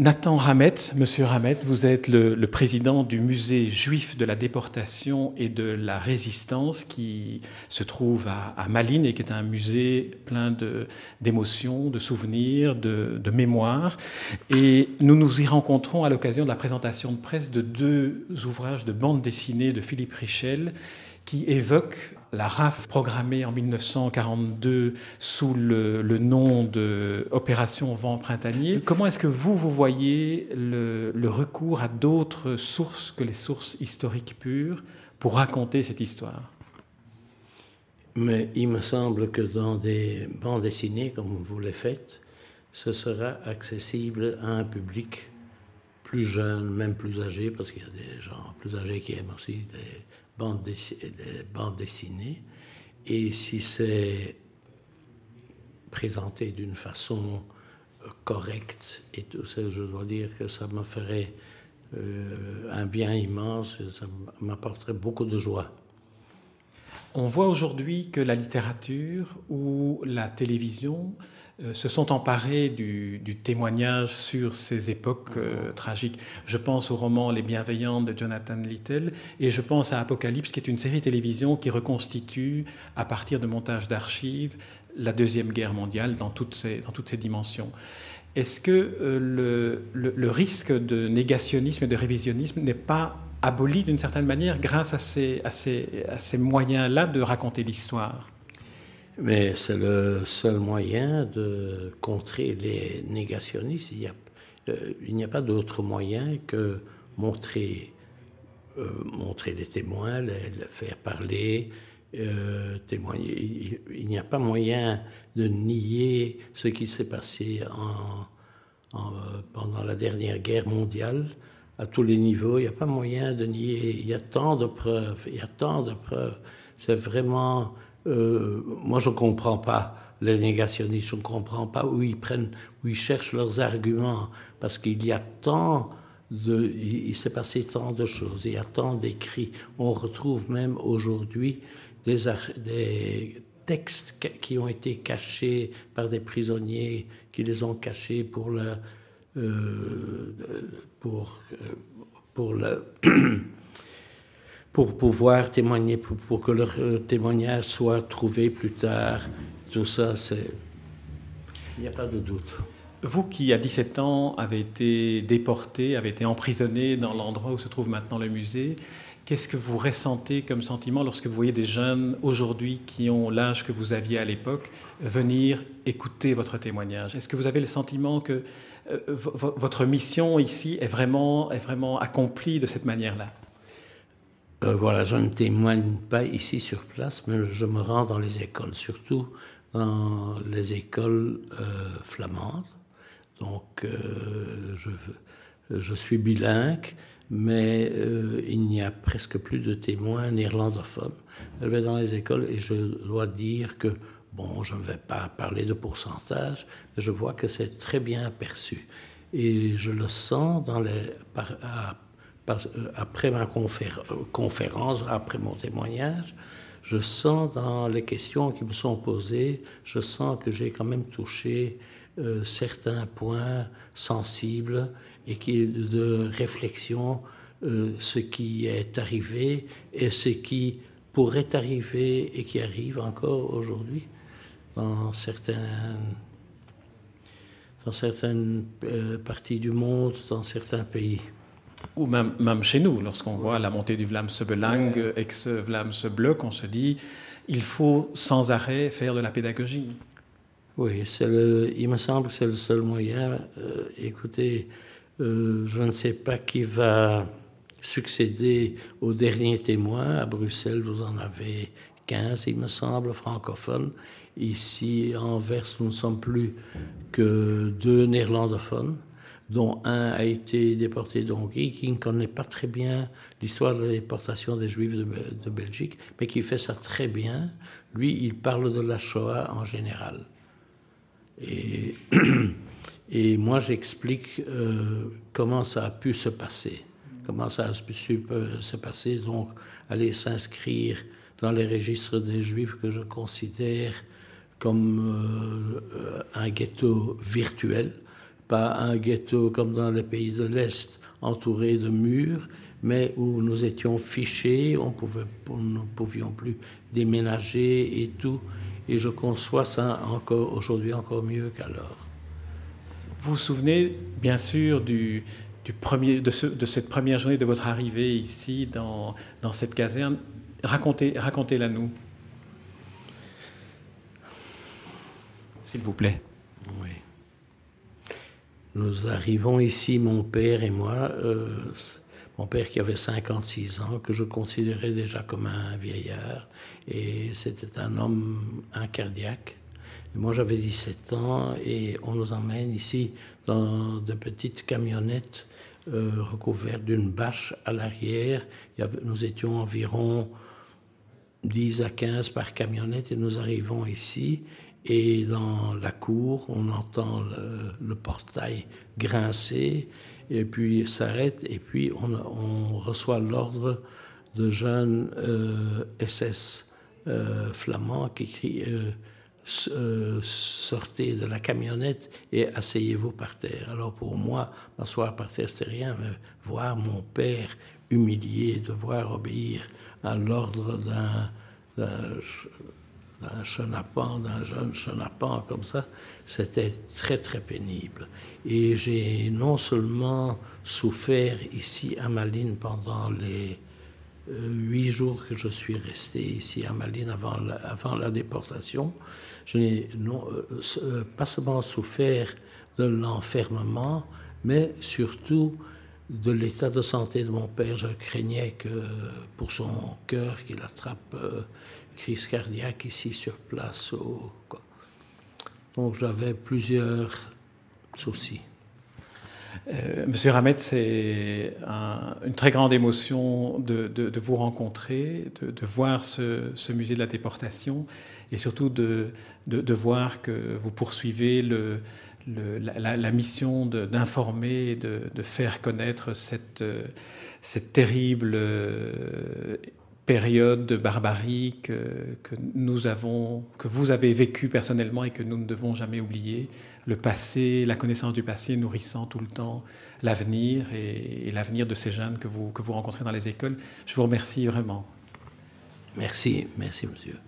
Nathan Ramet, Monsieur Ramet, vous êtes le, président du musée juif de la déportation et de la résistance qui se trouve à, Malines et qui est un musée plein d'émotions, de, souvenirs, de, de mémoires. Et nous nous y rencontrons à l'occasion de la présentation de presse de deux ouvrages de bande dessinée de Philippe Richel qui évoquent la RAF programmée en 1942 sous le, nom de Opération Vent Printanier. Comment est-ce que vous, vous voyez le, recours à d'autres sources que les sources historiques pures pour raconter cette histoire? Mais il me semble que dans des bandes dessinées comme vous les faites, ce sera accessible à un public plus jeune, même plus âgé, parce qu'il y a des gens plus âgés qui aiment aussi bandes, dessinées. Et si c'est présenté d'une façon euh, correcte et tout ça, je dois dire que ça me ferait euh, un bien immense, ça m'apporterait beaucoup de joie. On voit aujourd'hui que la littérature ou la télévision euh, se sont emparés du, témoignage sur ces époques euh, tragiques. Je pense au roman Les Bienveillantes de Jonathan Little et je pense à Apocalypse, qui est une série télévision qui reconstitue, à partir de montages d'archives, la Deuxième Guerre mondiale dans toutes ses, dans toutes ses dimensions. Est-ce que euh, le, le, risque de négationnisme et de révisionnisme n'est pas aboli d'une certaine manière grâce à ces, à ces, à ces moyens-là de raconter l'histoire? Mais c'est le seul moyen de contrer les négationnistes. Il n'y a, euh, pas d'autre moyen que montrer, euh, montrer des témoins, les, faire parler, euh, témoigner. Il, n'y a pas moyen de nier ce qui s'est passé en, pendant la dernière guerre mondiale à tous les niveaux. Il n'y a pas moyen de nier. Il y a tant de preuves. Il y a tant de preuves. C'est vraiment euh, moi, je ne comprends pas les négationnistes, je ne comprends pas où ils prennent, où ils cherchent leurs arguments, parce qu'il y a tant de, il, s'est passé tant de choses, il y a tant d'écrits. On retrouve même aujourd'hui des, textes qui ont été cachés par des prisonniers, qui les ont cachés pour le, euh, euh, pour le pour pouvoir témoigner, pour, que leur euh, témoignage soit trouvé plus tard. Tout ça, c'est... Il n'y a pas de doute. Vous qui, à 17 ans, avez été déporté, avez été emprisonné dans l'endroit où se trouve maintenant le musée, qu'est-ce que vous ressentez comme sentiment lorsque vous voyez des jeunes aujourd'hui qui ont l'âge que vous aviez à l'époque venir écouter votre témoignage? Est-ce que vous avez le sentiment que euh, votre mission ici est vraiment, est vraiment accomplie de cette manière-là? Euh, voilà, je ne témoigne pas ici sur place, mais je me rends dans les écoles, surtout dans les écoles euh, flamandes. Donc, euh, je, je, suis bilingue, mais il n'y a presque plus de témoins néerlandophones. Je vais dans les écoles et je dois dire que, bon, je ne vais pas parler de pourcentage, mais je vois que c'est très bien perçu. Et je le sens dans les, par, après ma conférence, après mon témoignage, je sens dans les questions qui me sont posées, je sens que j'ai quand même touché euh, certains points sensibles et qui de réflexion, euh, ce qui est arrivé et ce qui pourrait arriver et qui arrive encore aujourd'hui dans certaines parties du monde, dans certains pays. Ou même, chez nous, lorsqu'on voit la montée du Vlaams Belang, ex-Vlaams Bloc, on se dit il faut sans arrêt faire de la pédagogie. Oui, il me semble que c'est le seul moyen. Euh, écoutez, euh, je ne sais pas qui va succéder au dernier témoin. À Bruxelles, vous en avez 15, il me semble, francophones. Ici, en Anvers, nous ne sommes plus que deux néerlandophones dont un a été déporté donc, qui ne connaît pas très bien l'histoire de la déportation des Juifs de, Belgique, mais qui fait ça très bien. Lui, il parle de la Shoah en général. Et, moi, j'explique euh, comment ça a pu se passer, comment ça a pu se passer, donc aller s'inscrire dans les registres des Juifs que je considère comme euh, un ghetto virtuel pas un ghetto comme dans les pays de l'Est, entouré de murs, mais où nous étions fichés, on pouvait, nous ne pouvions plus déménager et tout. Et je conçois ça encore aujourd'hui encore mieux qu'alors. Vous vous souvenez bien sûr du, du premier, de, ce, de, cette première journée de votre arrivée ici dans, dans cette caserne. Racontez, racontez-la nous. S'il vous plaît. Nous arrivons ici, mon père et moi, euh, mon père qui avait 56 ans, que je considérais déjà comme un vieillard, et c'était un homme, un cardiaque. Et moi j'avais 17 ans, et on nous emmène ici dans de petites camionnettes euh, recouvertes d'une bâche à l'arrière. Nous étions environ 10 à 15 par camionnette, et nous arrivons ici, et dans la cour, on entend le, portail grincer, et puis s'arrête, et puis on, reçoit l'ordre de jeunes SS euh, euh, flamands qui crient euh, sortez de la camionnette et asseyez-vous par terre. Alors pour moi, m'asseoir par terre, c'était rien, mais voir mon père humilié, devoir obéir à l'ordre d'un d'un chenapan, d'un jeune chenapan comme ça, c'était très très pénible. Et j'ai non seulement souffert ici à Malines pendant les euh, huit jours que je suis resté ici à Malines avant la, avant la déportation, je n'ai euh, euh, pas seulement souffert de l'enfermement, mais surtout de l'état de santé de mon père. Je craignais que pour son cœur qu'il attrape crise cardiaque ici sur place. Donc j'avais plusieurs soucis. Euh, Monsieur Ramet, c'est une très grande émotion de, vous rencontrer, de, voir ce, musée de la déportation et surtout de, voir que vous poursuivez le, la, mission d'informer et de, faire connaître cette, cette terrible période de barbarie que, nous avons, que vous avez vécu personnellement et que nous ne devons jamais oublier. Le passé, la connaissance du passé nourrissant tout le temps l'avenir et, l'avenir de ces jeunes que vous, que vous rencontrez dans les écoles. Je vous remercie vraiment. Merci, merci monsieur.